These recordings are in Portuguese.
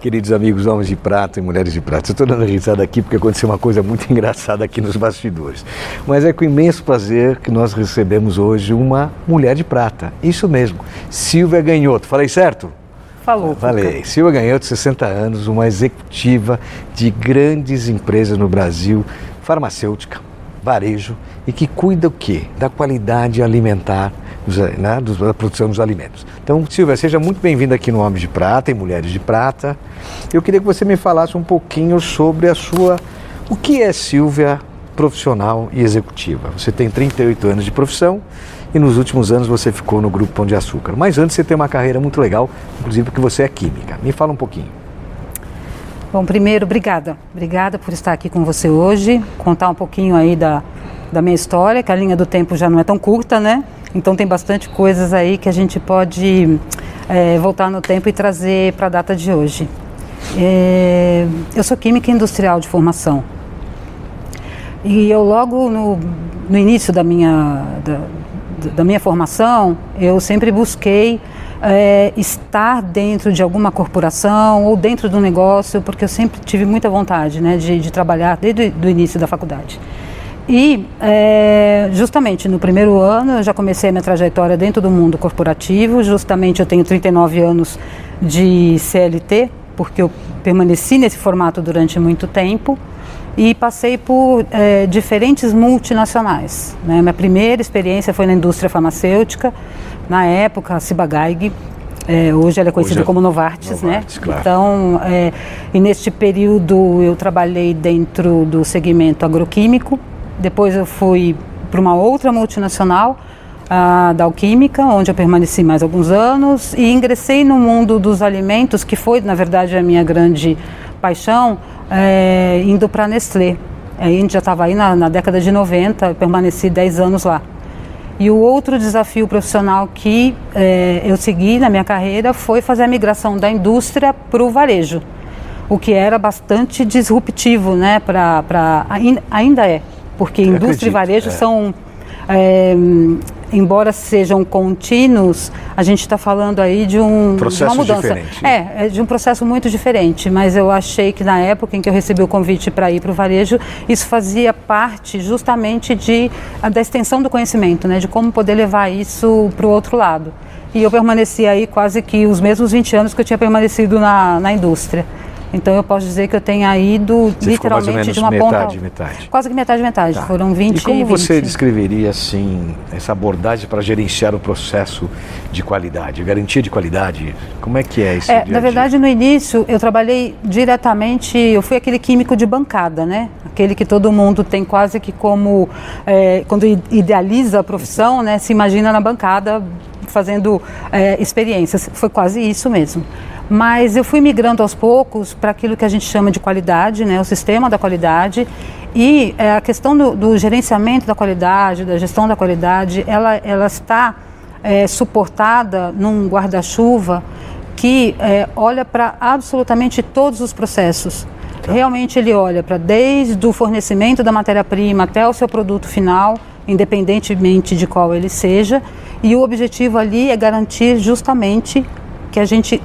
Queridos amigos, homens de prata e mulheres de prata. Estou dando risada aqui porque aconteceu uma coisa muito engraçada aqui nos bastidores. Mas é com imenso prazer que nós recebemos hoje uma mulher de prata. Isso mesmo, Silvia Ganhoto. Falei certo? Falou. Falei. Silvia Ganhoto, 60 anos, uma executiva de grandes empresas no Brasil, farmacêutica, varejo e que cuida o quê? Da qualidade alimentar né, da produção dos alimentos. Então, Silvia, seja muito bem-vinda aqui no Homens de Prata e Mulheres de Prata. Eu queria que você me falasse um pouquinho sobre a sua. O que é Silvia profissional e executiva? Você tem 38 anos de profissão e nos últimos anos você ficou no Grupo Pão de Açúcar. Mas antes você tem uma carreira muito legal, inclusive porque você é química. Me fala um pouquinho. Bom, primeiro, obrigada. Obrigada por estar aqui com você hoje, contar um pouquinho aí da, da minha história, que a linha do tempo já não é tão curta, né? Então tem bastante coisas aí que a gente pode é, voltar no tempo e trazer para a data de hoje. É, eu sou química industrial de formação. E eu logo no, no início da minha, da, da, minha formação, eu sempre busquei é, estar dentro de alguma corporação ou dentro do negócio, porque eu sempre tive muita vontade né, de, de trabalhar desde o início da faculdade. E é, justamente no primeiro ano eu já comecei a minha trajetória dentro do mundo corporativo. Justamente eu tenho 39 anos de CLT, porque eu permaneci nesse formato durante muito tempo e passei por é, diferentes multinacionais. Né? Minha primeira experiência foi na indústria farmacêutica, na época a Ciba-Geigy, é, hoje ela é conhecida é como Novartis, né? Novartis né? Claro. Então, é, e neste período eu trabalhei dentro do segmento agroquímico, depois eu fui para uma outra multinacional, a da Alquímica, onde eu permaneci mais alguns anos e ingressei no mundo dos alimentos, que foi, na verdade, a minha grande paixão, é, indo para a Nestlé. A gente já estava aí na, na, década de 90, permaneci 10 anos lá. E o outro desafio profissional que é, eu segui na minha carreira foi fazer a migração da indústria para o varejo, o que era bastante disruptivo, né, pra, pra, ainda é porque Eu indústria acredito, e varejo é. são, é, embora sejam contínuos, a gente está falando aí de, um, processo de uma mudança. Diferente. É, é, de um processo muito diferente, mas eu achei que na época em que eu recebi o convite para ir para o varejo, isso fazia parte justamente de, da extensão do conhecimento, né, de como poder levar isso para o outro lado. E eu permaneci aí quase que os mesmos 20 anos que eu tinha permanecido na, na indústria. Então eu posso dizer que eu tenha ido você literalmente de uma metade, ponta. Metade. Quase que metade, metade. Tá. Foram 20 E como 20. você descreveria assim essa abordagem para gerenciar o processo de qualidade, garantia de qualidade? Como é que é isso? É, na verdade, no início eu trabalhei diretamente, eu fui aquele químico de bancada, né? Aquele que todo mundo tem quase que como é, quando idealiza a profissão, né? Se imagina na bancada fazendo é, experiências. Foi quase isso mesmo. Mas eu fui migrando aos poucos para aquilo que a gente chama de qualidade, né, o sistema da qualidade. E é, a questão do, do, gerenciamento da qualidade, da gestão da qualidade, ela, ela está é, suportada num guarda-chuva que é, olha para absolutamente todos os processos. Tá. Realmente ele olha para desde o fornecimento da matéria-prima até o seu produto final, independentemente de qual ele seja, e o objetivo ali é garantir justamente que a gente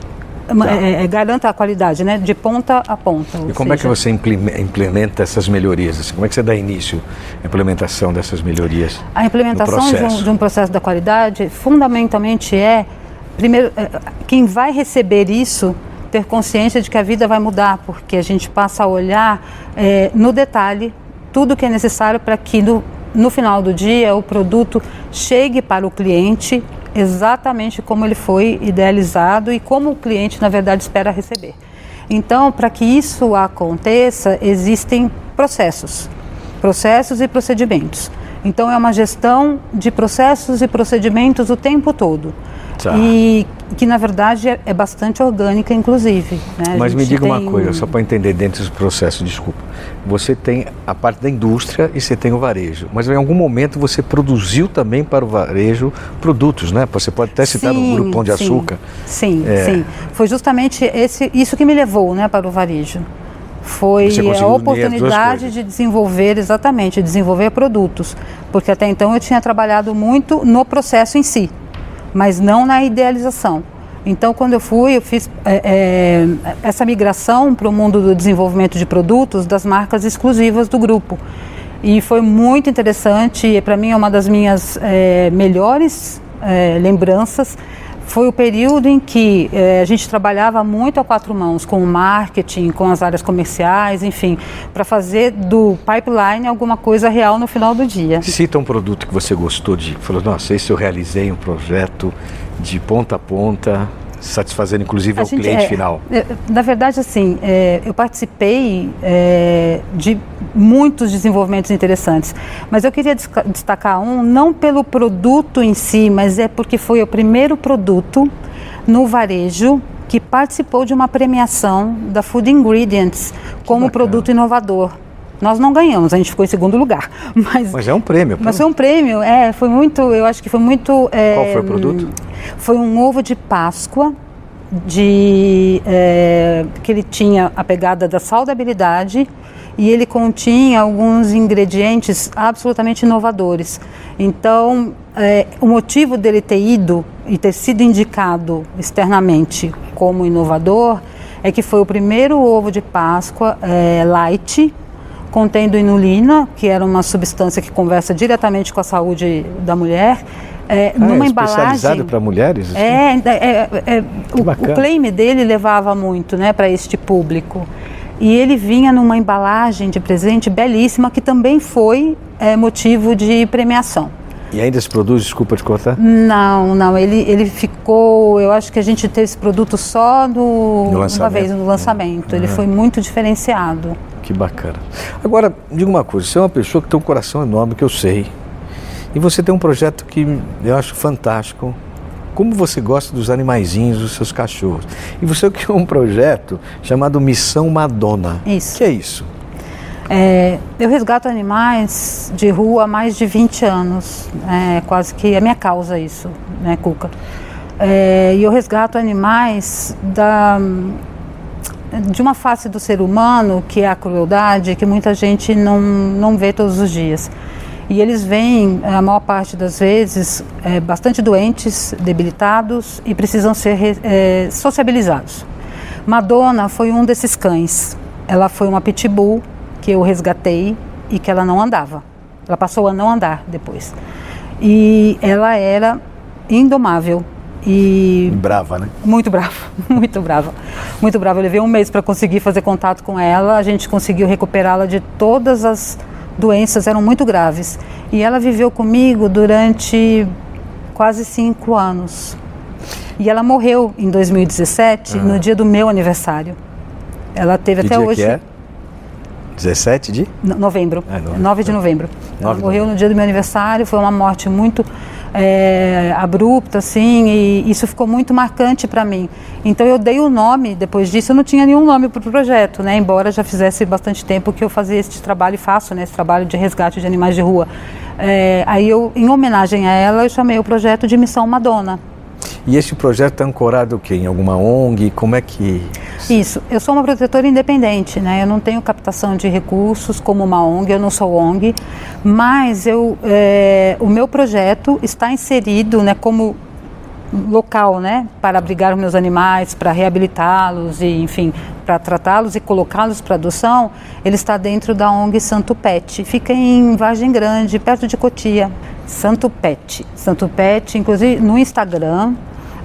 tá. é, é, garanta a qualidade, né? De ponta a ponta. E como seja... é que você implementa essas melhorias? Assim, como é que você dá início à implementação dessas melhorias? A implementação de um, de um, processo da qualidade, fundamentalmente é, primeiro, é, quem vai receber isso ter consciência de que a vida vai mudar, porque a gente passa a olhar é, no detalhe tudo que é necessário para que no, no final do dia o produto chegue para o cliente exatamente como ele foi idealizado e como o cliente, na verdade, espera receber. Então, para que isso aconteça, existem processos, processos e procedimentos. Então, é uma gestão de processos e procedimentos o tempo todo. Tá. E que na verdade é, é bastante orgânica, inclusive. Né? Mas me diga tem... uma coisa, só para entender dentro desse processo, desculpa. Você tem a parte da indústria e você tem o varejo, mas em algum momento você produziu também para o varejo produtos, né? Você pode até citar sim, Grupo Pão de sim, Açúcar. Sim, é... sim. Foi justamente esse, isso que me levou né, para o varejo. Foi a oportunidade de desenvolver, exatamente, desenvolver produtos. Porque até então eu tinha trabalhado muito no processo em si mas não na idealização. Então, quando eu fui, eu fiz é, é, essa migração para o mundo do desenvolvimento de produtos das marcas exclusivas do grupo. E foi muito interessante, para mim é uma das minhas é, melhores é, lembranças, foi o período em que eh, a gente trabalhava muito a quatro mãos com o marketing, com as áreas comerciais, enfim, para fazer do pipeline alguma coisa real no final do dia. Cita um produto que você gostou de, falou, nossa, esse eu realizei um projeto de ponta a ponta, satisfazendo inclusive o cliente é, final? É, na verdade, assim, é, eu participei é, de muitos desenvolvimentos interessantes, mas eu queria destacar um, não pelo produto em si, mas é porque foi o primeiro produto no varejo que participou de uma premiação da Food Ingredients como produto inovador. Nós não ganhamos, a gente ficou em segundo lugar. Mas, mas é um prêmio. Mas foi um prêmio, é, foi muito, eu acho que foi muito... É, Qual foi o produto? Foi um ovo de Páscoa, de, é, que ele tinha a pegada da saudabilidade e ele continha alguns ingredientes absolutamente inovadores. Então, é, o motivo dele ter ido e ter sido indicado externamente como inovador é que foi o primeiro ovo de Páscoa é, light contendo inulina, que era uma substância que conversa diretamente com a saúde da mulher. É, ah, numa é embalagem para mulheres? Assim? É, é, é o, o, claim dele levava muito, né, para este público. E ele vinha numa embalagem de presente belíssima que também foi é, motivo de premiação. E ainda se produz, desculpa te cortar? Não, não, ele, ele ficou, eu acho que a gente teve esse produto só no, no uma vez no lançamento. Ele foi muito diferenciado. Que bacana. Agora, diga uma coisa, você é uma pessoa que tem um coração enorme, que eu sei. E você tem um projeto que eu acho fantástico. Como você gosta dos animaizinhos, dos seus cachorros. E você criou um projeto chamado Missão Madonna. Isso. que é isso? É, eu resgato animais de rua há mais de 20 anos. É quase que é minha causa isso, né, Cuca? É, e eu resgato animais da de uma face do ser humano, que é a crueldade, que muita gente não, não vê todos os dias. E eles vêm, a maior parte das vezes, é, bastante doentes, debilitados e precisam ser é, sociabilizados. Madonna foi um desses cães. Ela foi uma pitbull que eu resgatei e que ela não andava. Ela passou a não andar depois. E ela era indomável, e brava, né? Muito brava, muito brava, muito brava. Eu levei um mês para conseguir fazer contato com ela. A gente conseguiu recuperá-la de todas as doenças, eram muito graves. E ela viveu comigo durante quase cinco anos. E ela morreu em 2017, ah. no dia do meu aniversário. Ela teve que até dia hoje. Que é? 17 de? No, novembro. É, novembro. 9 de novembro. Ela morreu no dia do meu aniversário, foi uma morte muito é, abrupta, assim, e isso ficou muito marcante para mim. Então eu dei o nome, depois disso eu não tinha nenhum nome para o projeto, né? embora já fizesse bastante tempo que eu fazia este trabalho e faço, né? esse trabalho de resgate de animais de rua. É, aí eu, em homenagem a ela, eu chamei o projeto de Missão Madonna. E esse projeto está ancorado o quê? Em alguma ONG? Como é que. Isso. Eu sou uma protetora independente, né? Eu não tenho captação de recursos como uma ONG, eu não sou ONG, mas eu, é, o meu projeto está inserido, né, como local, né, para abrigar os meus animais, para reabilitá-los e, enfim, para tratá-los e colocá-los para adoção, ele está dentro da ONG Santo Pet. Fica em Vargem Grande, perto de Cotia. Santo Pet. Santo Pet, inclusive no Instagram,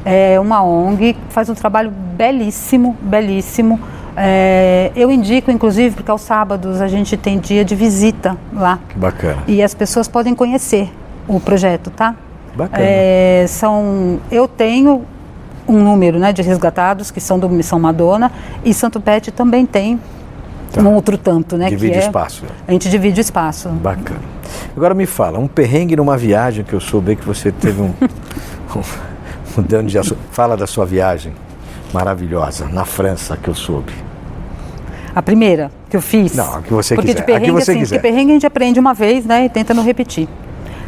é uma ONG faz um trabalho belíssimo, belíssimo. É, eu indico, inclusive, porque aos sábados a gente tem dia de visita lá. Que bacana. E as pessoas podem conhecer o projeto, tá? Bacana. É, são, eu tenho um número né, de resgatados que são do Missão Madonna e Santo Pet também tem Tá. um outro tanto, né? Divide que é, espaço. A gente divide o espaço. Bacana. Agora me fala, um perrengue numa viagem que eu soube que você teve um. dano de aço- Fala da sua viagem maravilhosa na França que eu soube. A primeira que eu fiz. Não, a que você porque quiser, a de que perrengue, você assim, quiser. de perrengue a gente aprende uma vez, né? E tenta não repetir.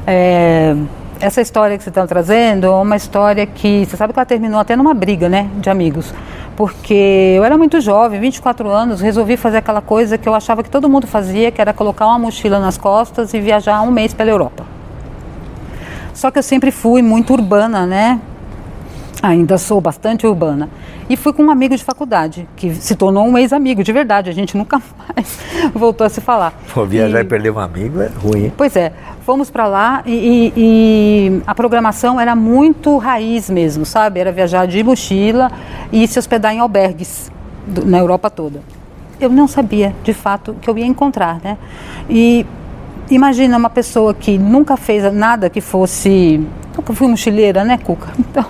É, essa história que você está trazendo é uma história que você sabe que ela terminou até numa briga, né? De amigos. Porque eu era muito jovem, 24 anos, resolvi fazer aquela coisa que eu achava que todo mundo fazia, que era colocar uma mochila nas costas e viajar um mês pela Europa. Só que eu sempre fui muito urbana, né? Ainda sou bastante urbana. E fui com um amigo de faculdade, que se tornou um ex-amigo, de verdade. A gente nunca mais voltou a se falar. Pô, viajar e E- perder um amigo é ruim, hein? Pois é, fomos para lá e, e- e a programação era muito raiz mesmo, sabe? Era viajar de mochila e se hospedar em albergues do- na Europa toda. Eu não sabia, de fato, que eu ia encontrar, né? E imagina uma pessoa que nunca fez nada que fosse... Nunca fui mochileira, né, Cuca? Então,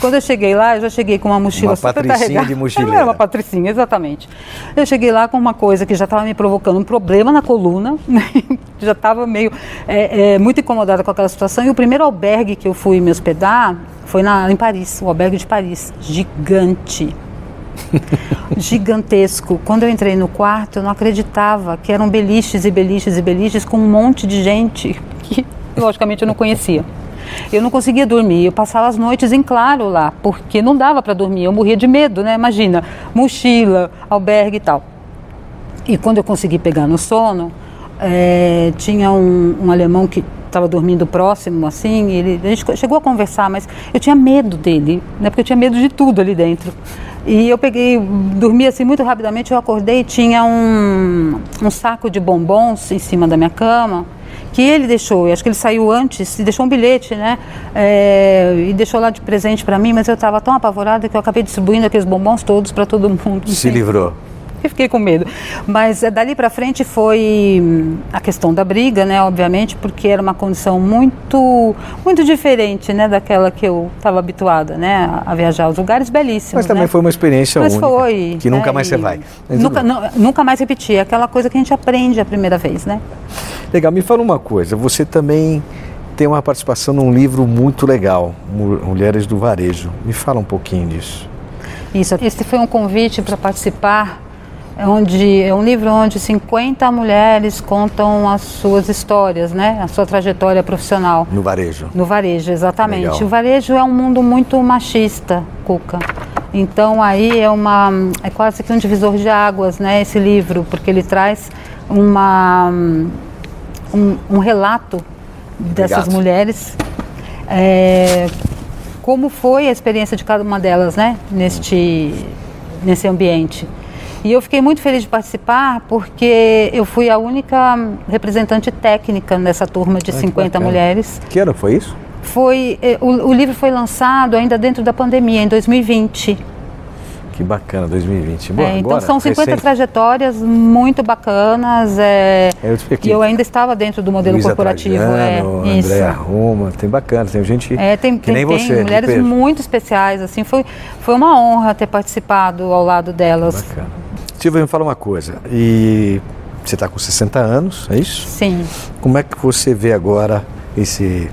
quando eu cheguei lá, eu já cheguei com uma mochila Uma super patricinha carregada. de mochileira. Era uma patricinha, exatamente. Eu cheguei lá com uma coisa que já estava me provocando um problema na coluna, né? já estava meio é, é, muito incomodada com aquela situação. E o primeiro albergue que eu fui me hospedar foi na, em Paris, o albergue de Paris, gigante. Gigantesco. Quando eu entrei no quarto, eu não acreditava que eram beliches e beliches e beliches com um monte de gente que, logicamente, eu não conhecia. Eu não conseguia dormir, eu passava as noites em claro lá, porque não dava para dormir, eu morria de medo, né? Imagina, mochila, albergue e tal. E quando eu consegui pegar no sono, eh, tinha um, um alemão que estava dormindo próximo, assim, ele, a gente chegou a conversar, mas eu tinha medo dele, né? Porque eu tinha medo de tudo ali dentro. E eu peguei, dormi assim muito rapidamente, eu acordei e tinha um, um saco de bombons em cima da minha cama, que ele deixou, eu acho que ele saiu antes deixou um bilhete, né? É, e deixou lá de presente para mim, mas eu estava tão apavorada que eu acabei distribuindo aqueles bombons todos para todo mundo. Se livrou. Fiquei com medo. Mas eh, dali para frente foi hum, a questão da briga, né? Obviamente, porque era uma condição muito, muito diferente, né? Daquela que eu estava habituada, né? A, viajar aos lugares belíssimos. Mas também né? foi uma experiência Mas única. foi. Que nunca né, mais você vai. Nunca, nunca mais repetir. É aquela coisa que a gente aprende a primeira vez, né? Legal, me fala uma coisa. Você também tem uma participação num livro muito legal, Mu- Mulheres do Varejo. Me fala um pouquinho disso. Isso. Esse foi um convite para participar, onde é um livro onde 50 mulheres contam as suas histórias, né? A sua trajetória profissional. No varejo. No varejo, exatamente. Legal. O varejo é um mundo muito machista, Cuca. Então aí é uma é quase que um divisor de águas, né, esse livro, porque ele traz uma um, um relato dessas Obrigado. mulheres é, como foi a experiência de cada uma delas, né, neste nesse ambiente. E eu fiquei muito feliz de participar porque eu fui a única representante técnica nessa turma de que 50 bacana. mulheres. Que ano foi isso? Foi, eh, o, o livro foi lançado ainda dentro da pandemia, em 2020. Que bacana, 2020. Bom, É, então agora, são 50 recente. trajetórias muito bacanas. é, É, eu e eu ainda estava dentro do modelo corporativo. Trajano, é. Andréa Roma, tem bacana, tem gente É, tem, que tem, nem tem você. mulheres muito especiais. Assim, foi, foi uma honra ter participado ao lado delas. Bacana. Silvia, me fala uma coisa. E você está com 60 anos, é isso? Sim. Como é que você vê agora esse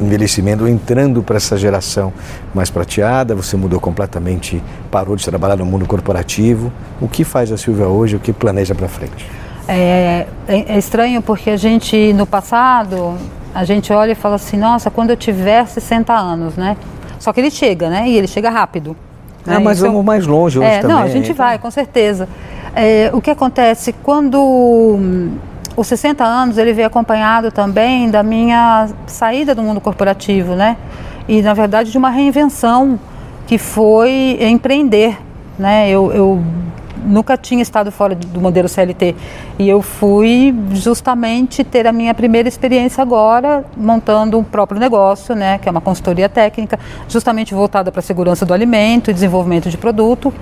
envelhecimento entrando para essa geração mais prateada? Você mudou completamente, parou de trabalhar no mundo corporativo. O que faz a Silvia hoje? O que planeja para frente? É, é, é estranho porque a gente, no passado, a gente olha e fala assim, nossa, quando eu tiver 60 anos, né? Só que ele chega, né? E ele chega rápido. Ah, né? mas Isso é vamos mais longe hoje É, também. não, a gente vai, com certeza. É, o que acontece quando hum, os 60 anos ele veio acompanhado também da minha saída do mundo corporativo, né? e na verdade de uma reinvenção que foi empreender. Né? Eu, eu nunca tinha estado fora do modelo CLT e eu fui justamente ter a minha primeira experiência agora montando um próprio negócio, né, que é uma consultoria técnica, justamente voltada para a segurança do alimento e desenvolvimento de produto.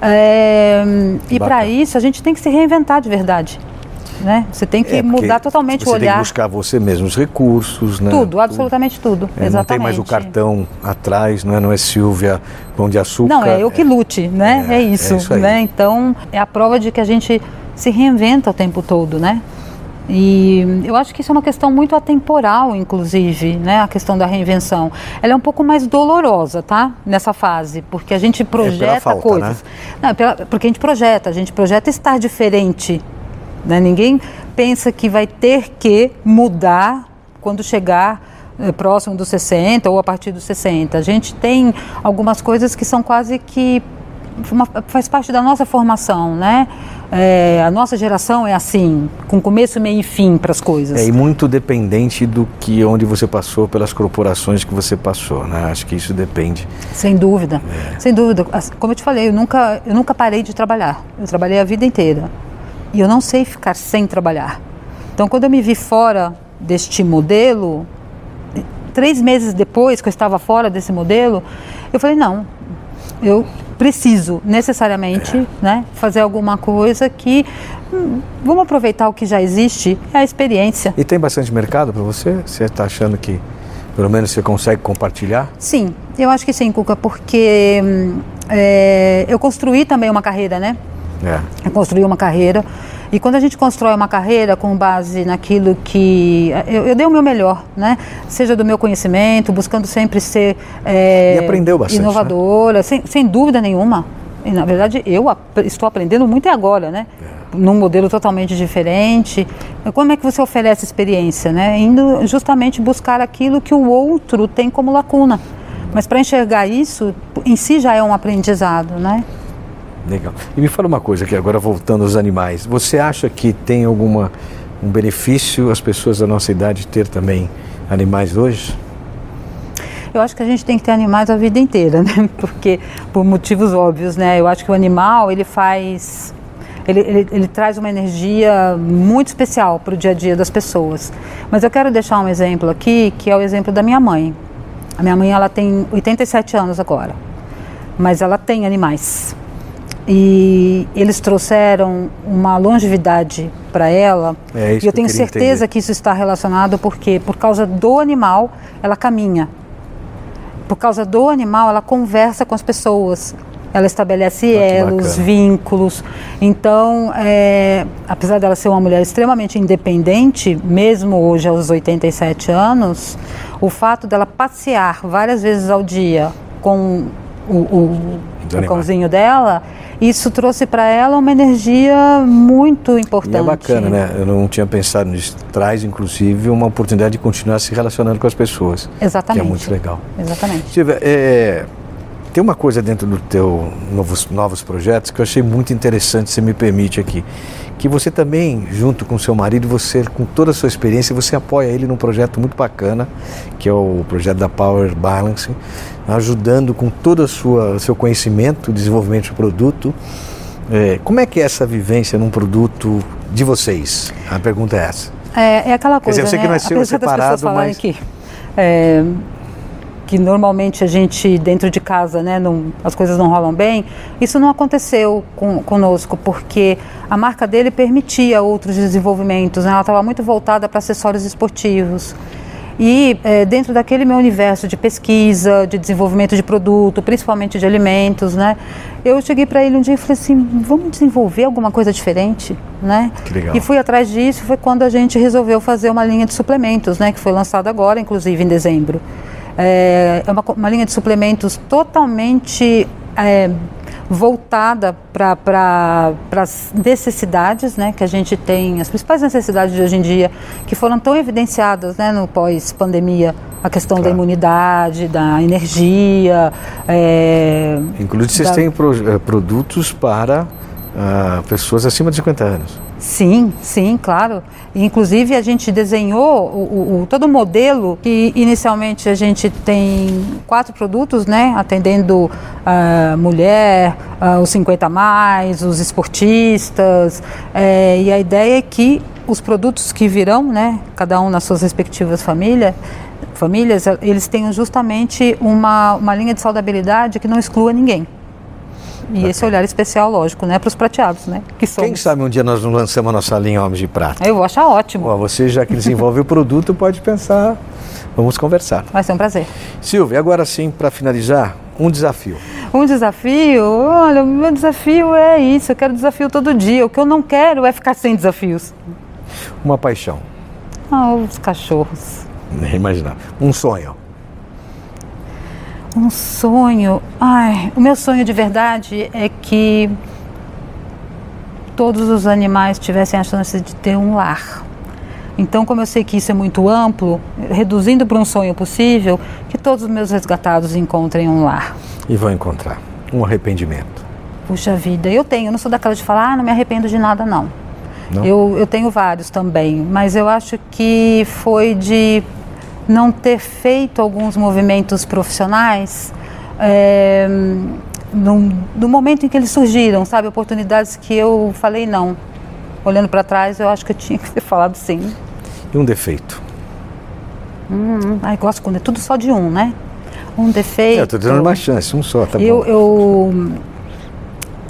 É, e para isso a gente tem que se reinventar de verdade. Né? Você tem que é, mudar totalmente o olhar. Você tem que buscar você mesmo os recursos, né? Tudo, absolutamente tudo. É, Exatamente. Não tem mais o cartão atrás, não é, não é Silvia Pão de Açúcar. Não, é eu que lute, né? É, é isso, é isso né? Então, é a prova de que a gente se reinventa o tempo todo, né? E eu acho que isso é uma questão muito atemporal, inclusive, né? A questão da reinvenção. Ela é um pouco mais dolorosa, tá? Nessa fase, porque a gente projeta é falta, coisas. Né? Não, é pela, porque a gente projeta, a gente projeta estar diferente né? Ninguém pensa que vai ter que mudar quando chegar eh, próximo dos 60 ou a partir dos 60. A gente tem algumas coisas que são quase que uma, faz parte da nossa formação, né? É, a nossa geração é assim, com começo, meio e fim para as coisas. É, e muito dependente do que onde você passou, pelas corporações que você passou, né? Acho que isso depende. Sem dúvida, é. sem dúvida. Como eu te falei, eu nunca, eu nunca parei de trabalhar. Eu trabalhei a vida inteira. E eu não sei ficar sem trabalhar. Então, quando eu me vi fora deste modelo, três meses depois que eu estava fora desse modelo, eu falei: não, eu preciso necessariamente é. né, fazer alguma coisa que. Hum, vamos aproveitar o que já existe, é a experiência. E tem bastante mercado para você? Você está achando que pelo menos você consegue compartilhar? Sim, eu acho que sim, Cuca, porque hum, é, eu construí também uma carreira, né? É. Eu construí uma carreira. E quando a gente constrói uma carreira com base naquilo que. Eu, eu dei o meu melhor, né? Seja do meu conhecimento, buscando sempre ser é, e aprendeu bastante, né? inovadora, né? sem, sem dúvida nenhuma. E, na verdade, eu estou aprendendo muito agora, né? É. Num modelo totalmente diferente. Como é que você oferece experiência, né? Indo justamente buscar aquilo que o outro tem como lacuna. Mas para enxergar isso, em si já é um aprendizado, né? Legal. E me fala uma coisa aqui, agora voltando aos animais. Você acha que tem alguma um benefício as pessoas da nossa idade ter também animais hoje? Eu acho que a gente tem que ter animais a vida inteira, né? Porque por motivos óbvios, né? Eu acho que o animal ele faz ele, ele, ele, traz uma energia muito especial para o dia a dia das pessoas. Mas eu quero deixar um exemplo aqui, que é o exemplo da minha mãe. A minha mãe ela tem 87 anos agora, mas ela tem animais. E eles trouxeram uma longevidade para ela. É e eu tenho certeza entender. que isso está relacionado porque por causa do animal ela caminha. Por causa do animal ela conversa com as pessoas. Ela estabelece ah, elos, vínculos. Então, é, apesar dela ser uma mulher extremamente independente, mesmo hoje aos 87 anos, o fato dela passear várias vezes ao dia com o, o, o cãozinho dela isso trouxe para ela uma energia muito importante. E é bacana, né? Eu não tinha pensado nisso. Traz, inclusive, uma oportunidade de continuar se relacionando com as pessoas. Exatamente. Que é muito legal. Exatamente. Silvia, é, tem uma coisa dentro do teu novos, novos projetos que eu achei muito interessante, se me permite aqui. Que você também, junto com seu marido, você, com toda a sua experiência, você apoia ele num projeto muito bacana, que é o projeto da Power Balance, ajudando com todo o seu conhecimento, desenvolvimento do produto. É, como é que é essa vivência num produto de vocês? A pergunta é essa. É, é aquela coisa, Quer dizer, eu sei né? que seu, é separado, mas... Que, é, que normalmente a gente dentro de casa, né, não, as coisas não rolam bem. Isso não aconteceu com, conosco porque a marca dele permitia outros desenvolvimentos. Né? Ela estava muito voltada para acessórios esportivos. E é, dentro daquele meu universo de pesquisa, de desenvolvimento de produto, principalmente de alimentos, né? Eu cheguei para ele um dia e falei assim, vamos desenvolver alguma coisa diferente, né? Que legal. E fui atrás disso, foi quando a gente resolveu fazer uma linha de suplementos, né? Que foi lançada agora, inclusive em dezembro. É, é uma, uma linha de suplementos totalmente é, voltada para as necessidades né, que a gente tem, as principais necessidades de hoje em dia, que foram tão evidenciadas né, no pós-pandemia, a questão claro. da imunidade, da energia. É, Inclusive, vocês da... têm pro, é, produtos para uh, pessoas acima de 50 anos. Sim, sim, claro. Inclusive a gente desenhou o, o, todo o modelo que inicialmente a gente tem quatro produtos, né, atendendo uh, mulher, uh, os 50 mais, os esportistas, é, e a ideia é que os produtos que virão, né, cada um nas suas respectivas famílias, famílias, eles tenham justamente uma, uma linha de saudabilidade que não exclua ninguém. E esse olhar especial, lógico, né, para os prateados, né? Que somos. Quem sabe um dia nós não lançamos a nossa linha Homens de Prata? Eu vou achar ótimo. Bom, você, já que desenvolve o produto, pode pensar. Vamos conversar. Vai ser um prazer. Silvia, agora sim, para finalizar, um desafio. Um desafio? Olha, o meu desafio é isso. Eu quero desafio todo dia. O que eu não quero é ficar sem desafios. Uma paixão. Ah, os cachorros. Nem imaginar. Um sonho. Um sonho. Ai, o meu sonho de verdade é que todos os animais tivessem a chance de ter um lar. Então, como eu sei que isso é muito amplo, reduzindo para um sonho possível, que todos os meus resgatados encontrem um lar. E vão encontrar um arrependimento. Puxa vida, eu tenho, eu não sou daquela de falar, ah, não me arrependo de nada, não. não? Eu, eu tenho vários também, mas eu acho que foi de não ter feito alguns movimentos profissionais é, no, no, momento em que eles surgiram, sabe? Oportunidades que eu falei não. Olhando para trás, eu acho que eu tinha que ter falado sim. E um defeito? Hum, ai, gosto quando é tudo só de um, né? Um defeito. É, eu estou dando uma chance, um só, tá eu, bom. Eu,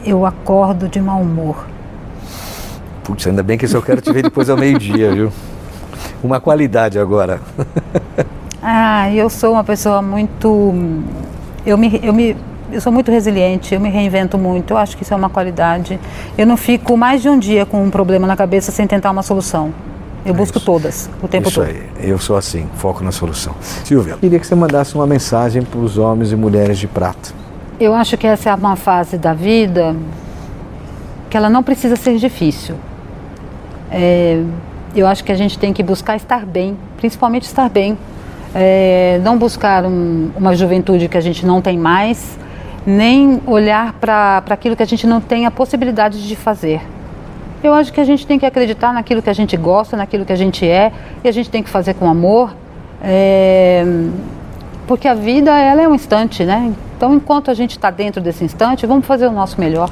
eu acordo de mau humor. Putz, ainda bem que esse eu quero te ver depois ao meio-dia, viu? uma qualidade agora. ah, eu sou uma pessoa muito. Eu me, eu me eu sou muito resiliente, eu me reinvento muito, eu acho que isso é uma qualidade. Eu não fico mais de um dia com um problema na cabeça sem tentar uma solução. Eu é busco isso. todas, o tempo isso todo. Aí. Eu sou assim, foco na solução. Silvia, queria que você mandasse uma mensagem para os homens e mulheres de prata. Eu acho que essa é uma fase da vida que ela não precisa ser difícil. É, eu acho que a gente tem que buscar estar bem, principalmente estar bem. É, não buscar um, uma juventude que a gente não tem mais, nem olhar para aquilo que a gente não tem a possibilidade de fazer. Eu acho que a gente tem que acreditar naquilo que a gente gosta, naquilo que a gente é, e a gente tem que fazer com amor, é, porque a vida ela é um instante, né? Então, enquanto a gente está dentro desse instante, vamos fazer o nosso melhor.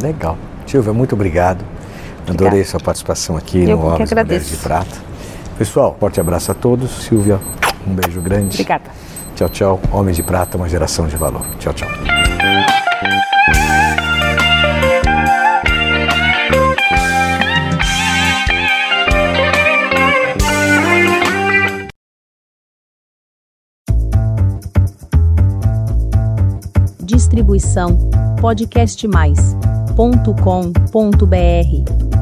Legal. Silvia, muito obrigado. Obrigada. Adorei sua participação aqui Eu no Homens Mulheres de Prata. Pessoal, forte abraço a todos. Silvia, um beijo grande. Obrigada. Tchau, tchau. Homens de Prata, uma geração de valor. Tchau, tchau. Distribuição podcastmais.com.br